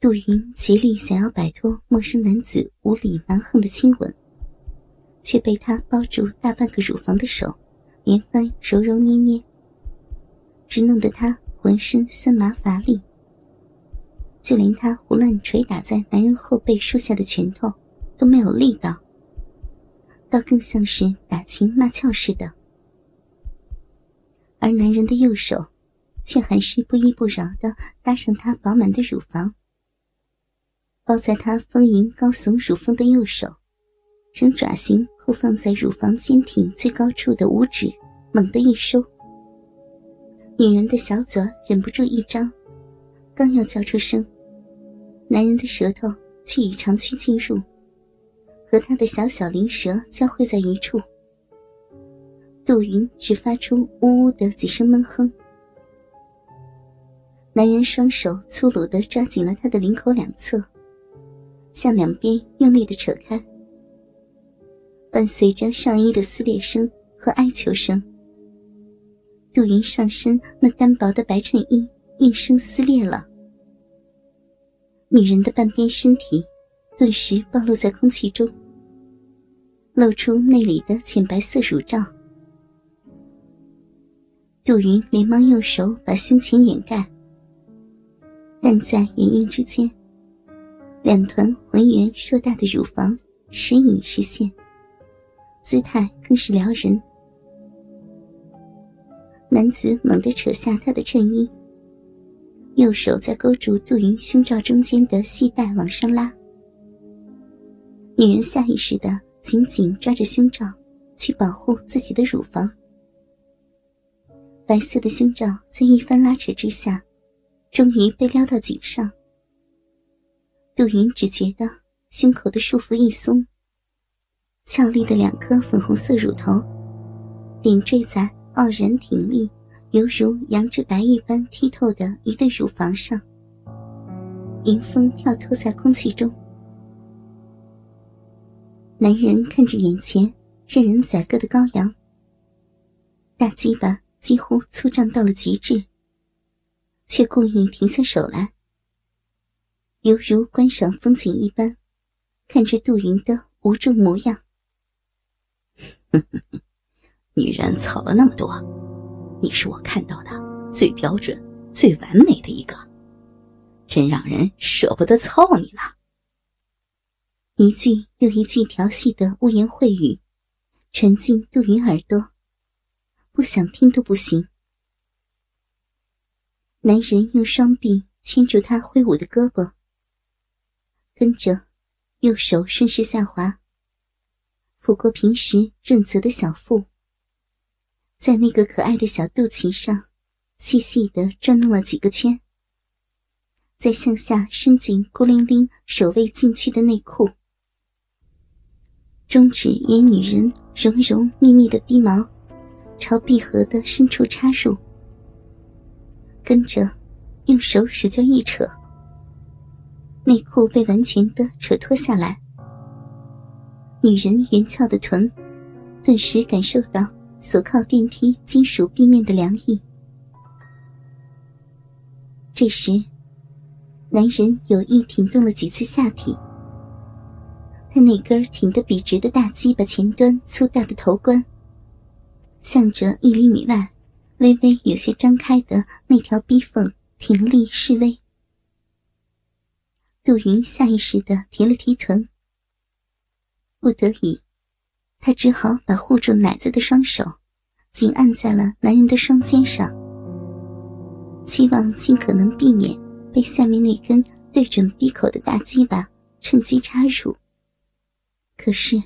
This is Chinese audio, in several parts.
杜云竭力想要摆脱陌生男子无理蛮横的亲吻，却被他包住大半个乳房的手连番揉揉捏捏，只弄得他浑身酸麻乏力。就连他胡乱捶打在男人后背树下的拳头都没有力道，倒更像是打情骂俏似的。而男人的右手，却还是不依不饶的搭上她饱满的乳房。抱在她丰盈高耸乳峰的右手，呈爪形后放在乳房坚挺最高处的五指，猛地一收。女人的小嘴忍不住一张，刚要叫出声，男人的舌头却已长驱进入，和他的小小灵舌交汇在一处。杜云只发出呜呜的几声闷哼。男人双手粗鲁的抓紧了她的领口两侧，向两边用力的扯开，伴随着上衣的撕裂声和哀求声，杜云上身那单薄的白衬衣应声撕裂了，女人的半边身体顿时暴露在空气中，露出内里的浅白色乳罩。杜云连忙用手把胸前掩盖，但在眼影之间，两团浑圆硕大的乳房时隐时现，姿态更是撩人。男子猛地扯下她的衬衣，右手在勾住杜云胸罩中间的系带往上拉，女人下意识的紧紧抓着胸罩，去保护自己的乳房。白色的胸罩在一番拉扯之下，终于被撩到颈上。杜云只觉得胸口的束缚一松，俏丽的两颗粉红色乳头点缀在傲然挺立、犹如羊脂白玉般剔透的一对乳房上，迎风跳脱在空气中。男人看着眼前任人宰割的羔羊，大鸡巴。几乎粗胀到了极致，却故意停下手来，犹如观赏风景一般，看着杜云的无助模样。哼哼哼女人草了那么多，你是我看到的最标准、最完美的一个，真让人舍不得操你呢。一句又一句调戏的污言秽语，传进杜云耳朵。不想听都不行。男人用双臂圈住她挥舞的胳膊，跟着右手顺势下滑，抚过平时润泽的小腹，在那个可爱的小肚脐上细细的转弄了几个圈，再向下伸进孤零零守卫禁区的内裤，中指沿女人绒绒密密的逼毛。朝闭合的深处插入，跟着用手使劲一扯，内裤被完全的扯脱下来。女人圆翘的臀，顿时感受到所靠电梯金属壁面的凉意。这时，男人有意挺动了几次下体，他那根挺得笔直的大鸡巴前端粗大的头冠。向着一厘米外，微微有些张开的那条逼缝挺立示威。杜云下意识的提了提臀，不得已，他只好把护住奶子的双手紧按在了男人的双肩上，希望尽可能避免被下面那根对准闭口的大鸡巴趁机插入。可是，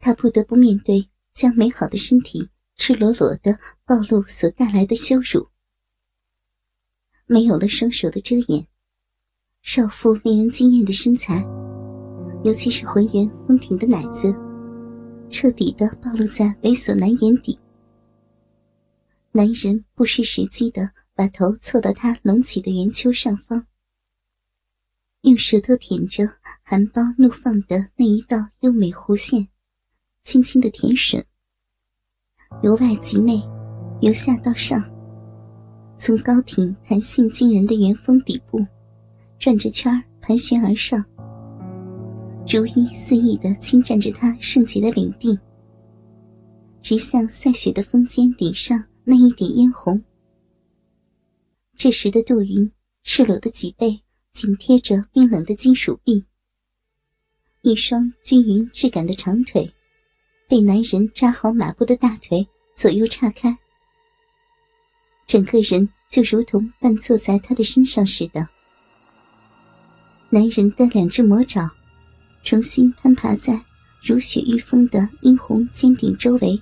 他不得不面对将美好的身体。赤裸裸的暴露所带来的羞辱，没有了双手的遮掩，少妇令人惊艳的身材，尤其是浑圆丰挺的奶子，彻底的暴露在猥琐男眼底。男人不失时机的把头凑到她隆起的圆丘上方，用舌头舔着含苞怒放的那一道优美弧线，轻轻的舔吮。由外及内，由下到上，从高挺弹性惊人的圆峰底部转着圈盘旋而上，如一肆意的侵占着他圣洁的领地，直向赛雪的峰尖顶上那一点嫣红。这时的杜云赤裸的脊背紧贴着冰冷的金属壁，一双均匀质感的长腿被男人扎好马步的大腿左右岔开，整个人就如同半坐在他的身上似的。男人的两只魔爪重新攀爬在如雪欲封的殷红尖顶周围，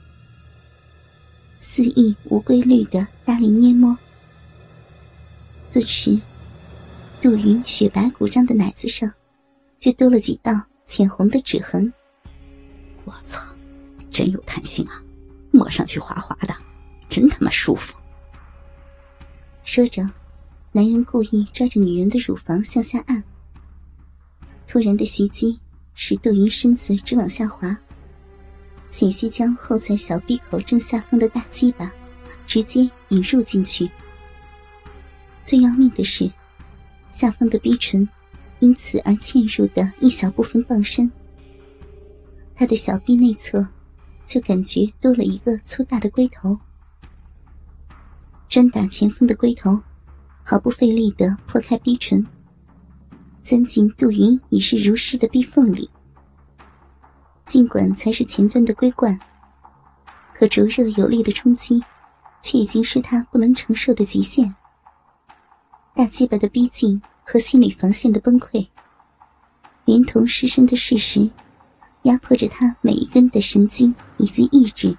肆意无规律的大力捏摸。顿时，杜云雪白鼓胀的奶子上，就多了几道浅红的指痕。我操，真有弹性啊，摸上去滑滑的，真他妈舒服。说着，男人故意抓着女人的乳房向下按。突然的袭击使杜云身子直往下滑，险些将后在小闭口正下方的大鸡巴直接引入进去。最要命的是，下方的逼唇因此而嵌入的一小部分傍身。他的小臂内侧就感觉多了一个粗大的龟头，专打前锋的龟头毫不费力的破开逼唇，钻进杜云已是如诗的逼缝里。尽管才是前端的龟冠，可灼热有力的冲击，却已经是他不能承受的极限。大鸡巴的逼近和心理防线的崩溃，连同失身的事实，压迫着他每一根的神经以及意志。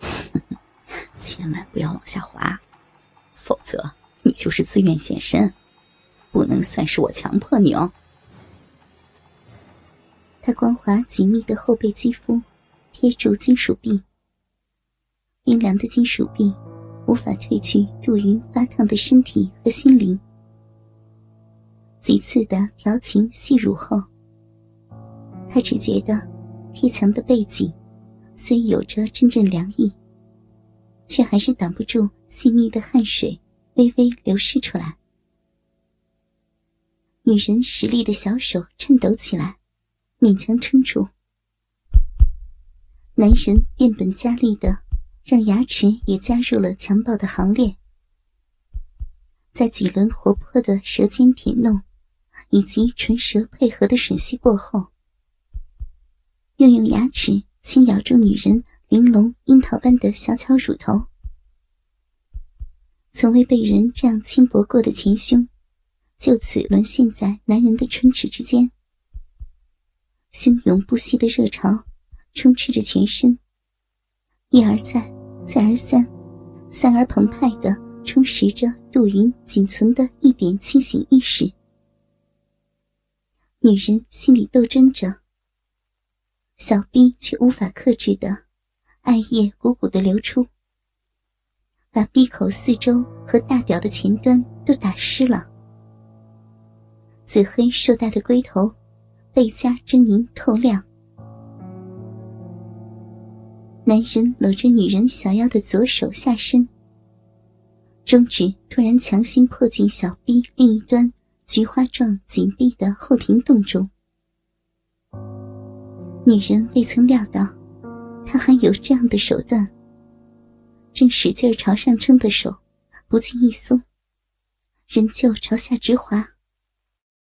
千万不要往下滑，否则你就是自愿献身，不能算是我强迫你哦。他光滑紧密的后背肌肤贴住金属壁，冰凉的金属壁。无法褪去杜云发烫的身体和心灵。几次的调情戏乳后，他只觉得贴墙的背脊虽有着阵阵凉意，却还是挡不住细密的汗水微微流失出来。女人实力的小手颤抖起来，勉强撑住。男人变本加厉的。让牙齿也加入了强暴的行列，在几轮活泼的舌尖舔弄，以及唇舌配合的吮吸过后，又用牙齿轻咬住女人玲珑樱桃般的小巧乳头。从未被人这样轻薄过的前胸，就此沦陷在男人的唇齿之间，汹涌不息的热潮充斥着全身。一而再，再而三，三而澎湃的充实着杜云仅存的一点清醒意识。女人心里斗争着，小臂却无法克制的，艾叶汩汩的流出，把闭口四周和大屌的前端都打湿了。紫黑硕大的龟头，倍加狰狞透亮。男人搂着女人小腰的左手下身，中指突然强行迫进小臂另一端菊花状紧闭的后庭洞中。女人未曾料到，他还有这样的手段，正使劲朝上撑的手不禁一松，仍旧朝下直滑。